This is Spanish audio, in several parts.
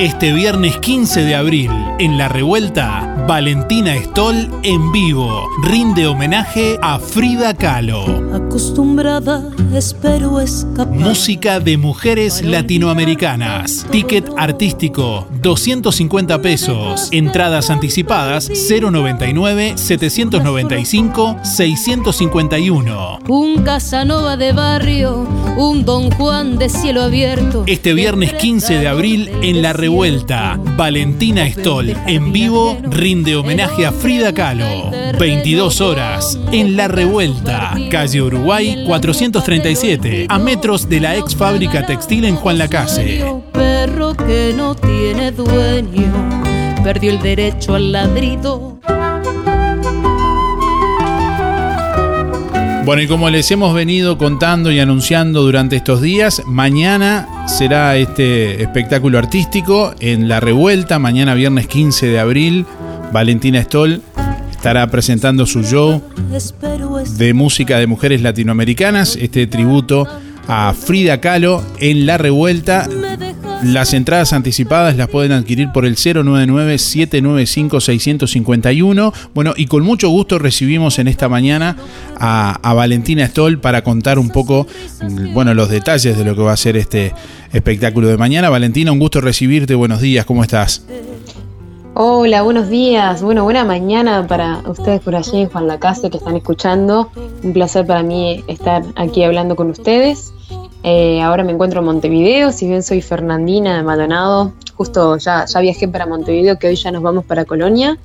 Este viernes 15 de abril, en La Revuelta, Valentina Stoll en vivo rinde homenaje a Frida Kahlo. Acostumbrada, espero escapar. Música de mujeres latinoamericanas. Ticket artístico, 250 pesos. Entradas anticipadas, 099 795 651. Un Casanova de barrio, un Don Juan de cielo abierto. Este viernes 15 de abril, en La Revuelta, Valentina Stoll en vivo rinde homenaje a Frida Kahlo. 22 horas en La Revuelta, calle Uruguay 437, a metros de la ex fábrica textil en Juan Lacase. Perro que no tiene dueño, perdió el derecho al ladrido. Bueno, y como les hemos venido contando y anunciando durante estos días, mañana será este espectáculo artístico en La Revuelta, mañana viernes 15 de abril. Valentina Stoll estará presentando su show de música de mujeres latinoamericanas, este tributo a Frida Kahlo en La Revuelta. Las entradas anticipadas las pueden adquirir por el 099-795-651. Bueno, y con mucho gusto recibimos en esta mañana a, a, Valentina Stoll para contar un poco, bueno, los detalles de lo que va a ser este espectáculo de mañana. Valentina, un gusto recibirte. Buenos días, ¿cómo estás? Hola, buenos días. Bueno, buena mañana para ustedes por allí Juan Lacase que están escuchando. Un placer para mí estar aquí hablando con ustedes. Eh, ahora me encuentro en Montevideo, si bien soy Fernandina de Maldonado, justo ya, viajé para Montevideo, que hoy ya nos vamos para Colonia.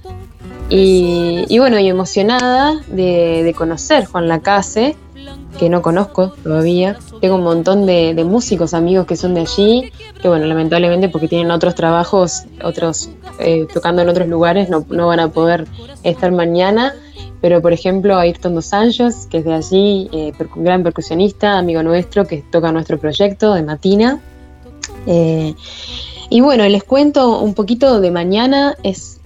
Y, y bueno, y emocionada de, de, conocer Juan Lacase, que no conozco todavía. Tengo un montón de, músicos, amigos que son de allí, que bueno, lamentablemente porque tienen otros trabajos, otros eh, tocando en otros lugares, no, van a poder estar mañana pero por ejemplo Ayrton Dos Anjos, que es de allí, eh, gran percusionista, amigo nuestro, que toca nuestro proyecto de Matina. Eh, y bueno, les cuento un poquito de mañana, es,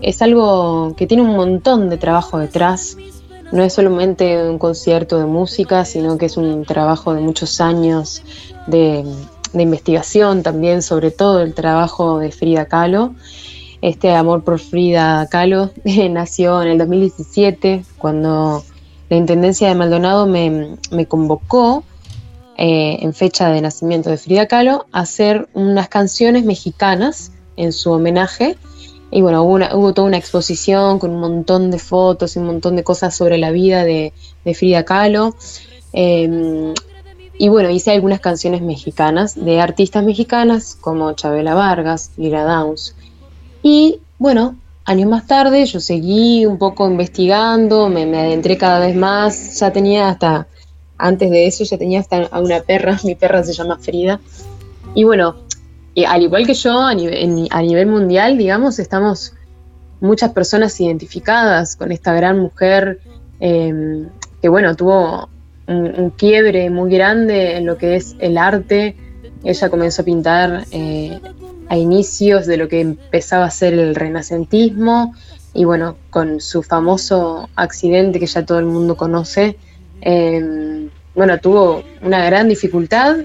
es algo que tiene un montón de trabajo detrás. No es solamente un concierto de música, sino que es un trabajo de muchos años de, investigación también, sobre todo el trabajo de Frida Kahlo. Este amor por Frida Kahlo nació en el 2017, cuando la Intendencia de Maldonado me, me convocó eh, en fecha de nacimiento de Frida Kahlo a hacer unas canciones mexicanas en su homenaje. Y bueno, hubo, una, toda una exposición con un montón de fotos y un montón de cosas sobre la vida de, Frida Kahlo. Eh, y bueno, hice algunas canciones mexicanas de artistas mexicanas como Chabela Vargas, Lira Downs. Y bueno, años más tarde yo seguí un poco investigando, me, me, adentré cada vez más, ya tenía hasta, antes de eso ya tenía hasta a una perra, mi perra se llama Frida. Y bueno, y al igual que yo, a nivel, a nivel mundial, digamos, estamos muchas personas identificadas con esta gran mujer eh, que bueno, tuvo un, quiebre muy grande en lo que es el arte. Ella comenzó a pintar eh, a inicios de lo que empezaba a ser el renacentismo y bueno, con su famoso accidente que ya todo el mundo conoce, eh, bueno, tuvo una gran dificultad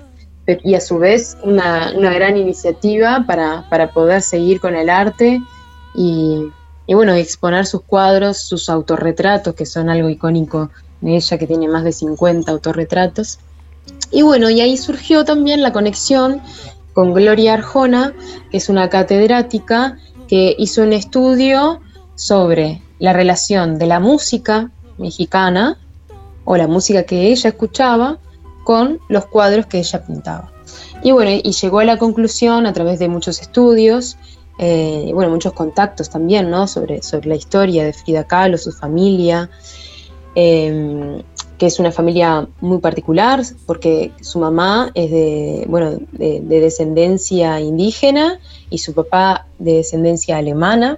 y a su vez una, una gran iniciativa para, para, poder seguir con el arte y, y, bueno, exponer sus cuadros, sus autorretratos, que son algo icónico de ella, que tiene más de 50 autorretratos. Y bueno, y ahí surgió también la conexión con Gloria Arjona, que es una catedrática que hizo un estudio sobre la relación de la música mexicana o la música que ella escuchaba con los cuadros que ella pintaba. Y bueno, y llegó a la conclusión a través de muchos estudios, eh, bueno, muchos contactos también, ¿no? Sobre, sobre la historia de Frida Kahlo, su familia, eh, que es una familia muy particular porque su mamá es de, bueno, de, descendencia indígena y su papá de descendencia alemana.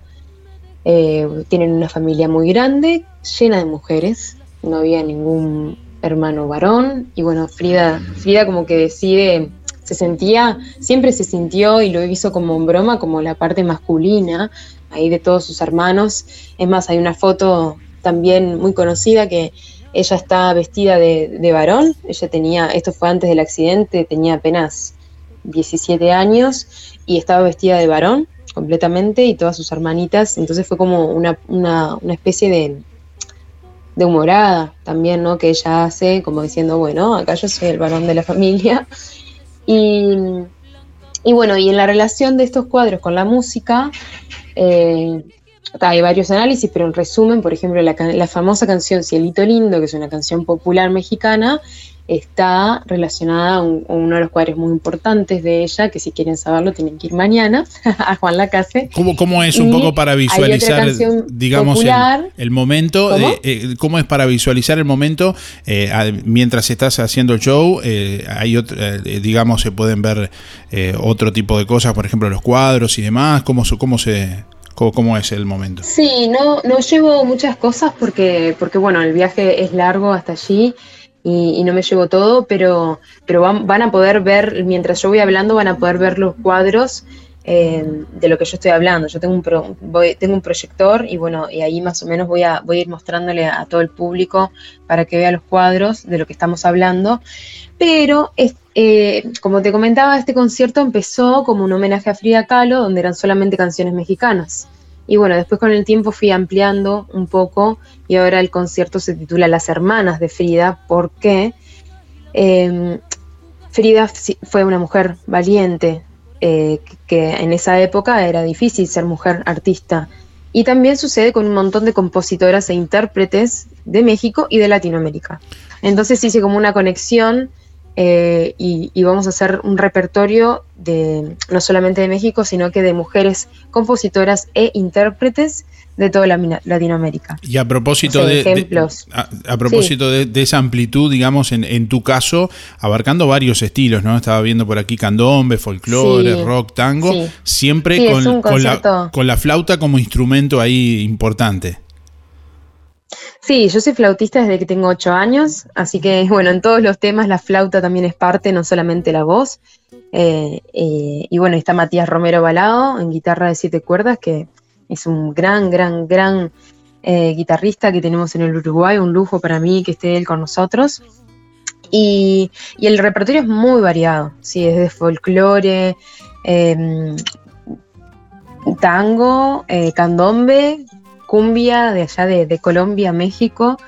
Eh, tienen una familia muy grande, llena de mujeres, no había ningún hermano varón y bueno, Frida, Frida como que decide, se sentía, siempre se sintió y lo hizo como en broma, como la parte masculina ahí de todos sus hermanos. Es más, hay una foto también muy conocida que ella está vestida de, de, varón, ella tenía, esto fue antes del accidente, tenía apenas 17 años y estaba vestida de varón completamente y todas sus hermanitas, entonces fue como una, una, una especie de, de humorada también, ¿no? Que ella hace como diciendo, bueno, acá yo soy el varón de la familia. Y, y bueno, y en la relación de estos cuadros con la música, eh, hay varios análisis, pero en resumen, por ejemplo, la, la, famosa canción Cielito Lindo, que es una canción popular mexicana, está relacionada a, uno de los cuadros muy importantes de ella, que si quieren saberlo tienen que ir mañana a Juan Lacase. ¿Cómo, cómo es un poco para visualizar, digamos, el, momento? ¿Cómo? Eh, ¿Cómo? es para visualizar el momento eh, mientras estás haciendo el show? Eh, hay otro, digamos, se pueden ver otro tipo de cosas, por ejemplo, los cuadros y demás. ¿Cómo, cómo se, ¿Cómo, es el momento? Sí, no, no llevo muchas cosas porque, porque bueno, el viaje es largo hasta allí y, no me llevo todo, pero, pero van, van, a poder ver, mientras yo voy hablando, van a poder ver los cuadros eh, de lo que yo estoy hablando. Yo tengo un, pro, voy, tengo un proyector y bueno, y ahí más o menos voy a, voy a ir mostrándole a todo el público para que vea los cuadros de lo que estamos hablando. Pero, eh, como te comentaba, este concierto empezó como un homenaje a Frida Kahlo, donde eran solamente canciones mexicanas. Y bueno, después con el tiempo fui ampliando un poco y ahora el concierto se titula Las Hermanas de Frida, porque eh, Frida fue una mujer valiente, eh, que en esa época era difícil ser mujer artista. Y también sucede con un montón de compositoras e intérpretes de México y de Latinoamérica. Entonces hice como una conexión eh, y, vamos a hacer un repertorio de no solamente de México, sino que de mujeres compositoras e intérpretes de toda la, Latinoamérica. Y a propósito, de, ejemplos. a, propósito de, esa amplitud, digamos, en, tu caso, abarcando varios estilos, ¿no? Estaba viendo por aquí candombe, folclore, rock, tango, siempre con, con la flauta como instrumento ahí importante. Sí, yo soy flautista desde que tengo ocho años, así que bueno, en todos los temas la flauta también es parte, no solamente la voz. Eh, eh, y bueno, está Matías Romero Balado en guitarra de siete cuerdas, que es un gran, gran, gran eh, guitarrista que tenemos en el Uruguay, un lujo para mí que esté él con nosotros. Y, y el repertorio es muy variado, sí, es de folclore, em, tango, candombe, cumbia de allá de, Colombia, México.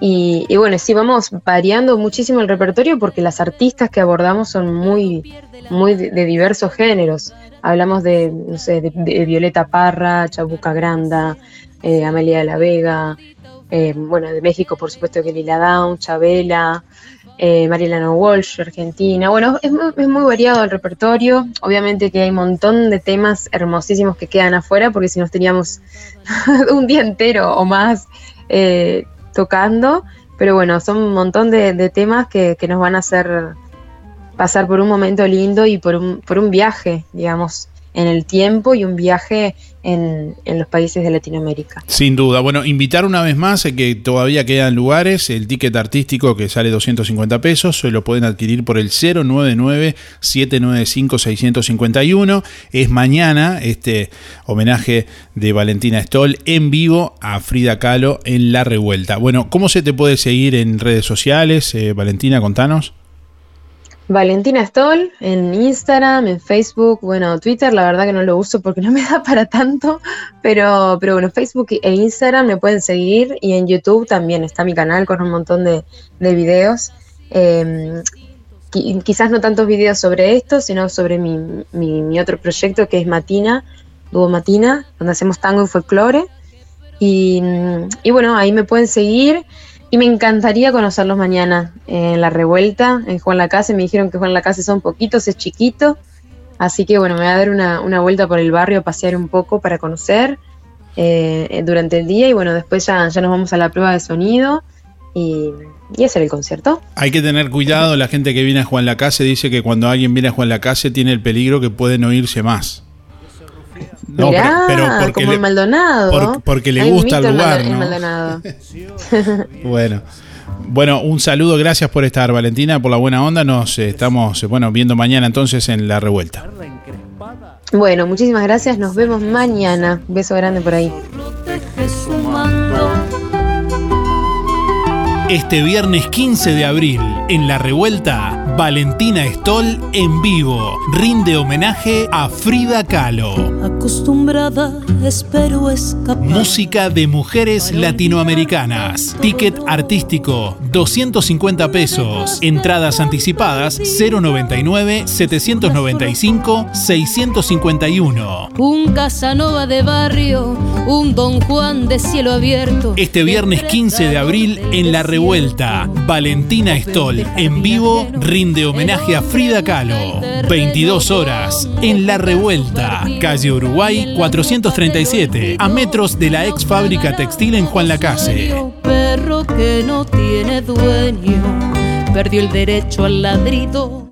Y, bueno, sí, vamos variando muchísimo el repertorio porque las artistas que abordamos son muy, muy de, diversos géneros. Hablamos de, no sé, de, Violeta Parra, Chabuca Granda, eh, Amelia de la Vega, eh, bueno, de México, por supuesto, que Lila Down, Chabela, eh, Walsh, Argentina. Bueno, es muy, variado el repertorio. Obviamente que hay un montón de temas hermosísimos que quedan afuera, porque si nos teníamos un día entero o más eh, tocando. Pero bueno, son un montón de, temas que, nos van a hacer pasar por un momento lindo y por un viaje, digamos, en el tiempo y un viaje en, los países de Latinoamérica. Sin duda. Bueno, invitar una vez más a que todavía quedan lugares. El ticket artístico que sale 250 pesos se lo pueden adquirir por el 099-795-651. Es mañana este homenaje de Valentina Stoll en vivo a Frida Kahlo en La Revuelta. Bueno, ¿cómo se te puede seguir en redes sociales? Eh, Valentina, contanos. Valentina Stoll en Instagram, en Facebook, bueno, Twitter la verdad que no lo uso porque no me da para tanto, pero, pero bueno, Facebook e Instagram me pueden seguir y en YouTube también está mi canal con un montón de, videos. Em, quizás no tantos videos sobre esto, sino sobre mi, mi, otro proyecto que es Matina, Dúo Matina, donde hacemos tango y folclore. Y, y bueno, ahí me pueden seguir. Y me encantaría conocerlos mañana en la revuelta, en Juan Lacase. Me dijeron que Juan Lacase son poquitos, es chiquito. Así que bueno, me voy a dar una, vuelta por el barrio, a pasear un poco para conocer eh, durante el día. Y bueno, después ya, ya nos vamos a la prueba de sonido y, y hacer el concierto. Hay que tener cuidado, la gente que viene a Juan Lacase dice que cuando alguien viene a Juan Lacase tiene el peligro que pueden oírse más. No, pero, porque como el Maldonado. porque le gusta el lugar, bueno. Bueno, un saludo, gracias por estar, Valentina, por la buena onda. Nos eh, estamos, eh, bueno, viendo mañana entonces en la revuelta. Bueno, muchísimas gracias, nos vemos mañana. beso grande por ahí. Este viernes 15 de abril, en la revuelta, Valentina Stoll en vivo. Rinde homenaje a Frida Kahlo. Acostumbrada, espero escapar. Música de mujeres latinoamericanas. Ticket artístico, 250 pesos. Entradas anticipadas, 099 795 651. Un Casanova de barrio, un Don Juan de cielo abierto. Este viernes 15 de abril en La Revuelta, Valentina Stoll en vivo rinde homenaje a Frida Kahlo. 22 horas en La Revuelta, calle Uruguay 437, a metros de la ex fábrica textil en Juan Lacase. Perro que no tiene dueño, perdió el derecho al ladrido.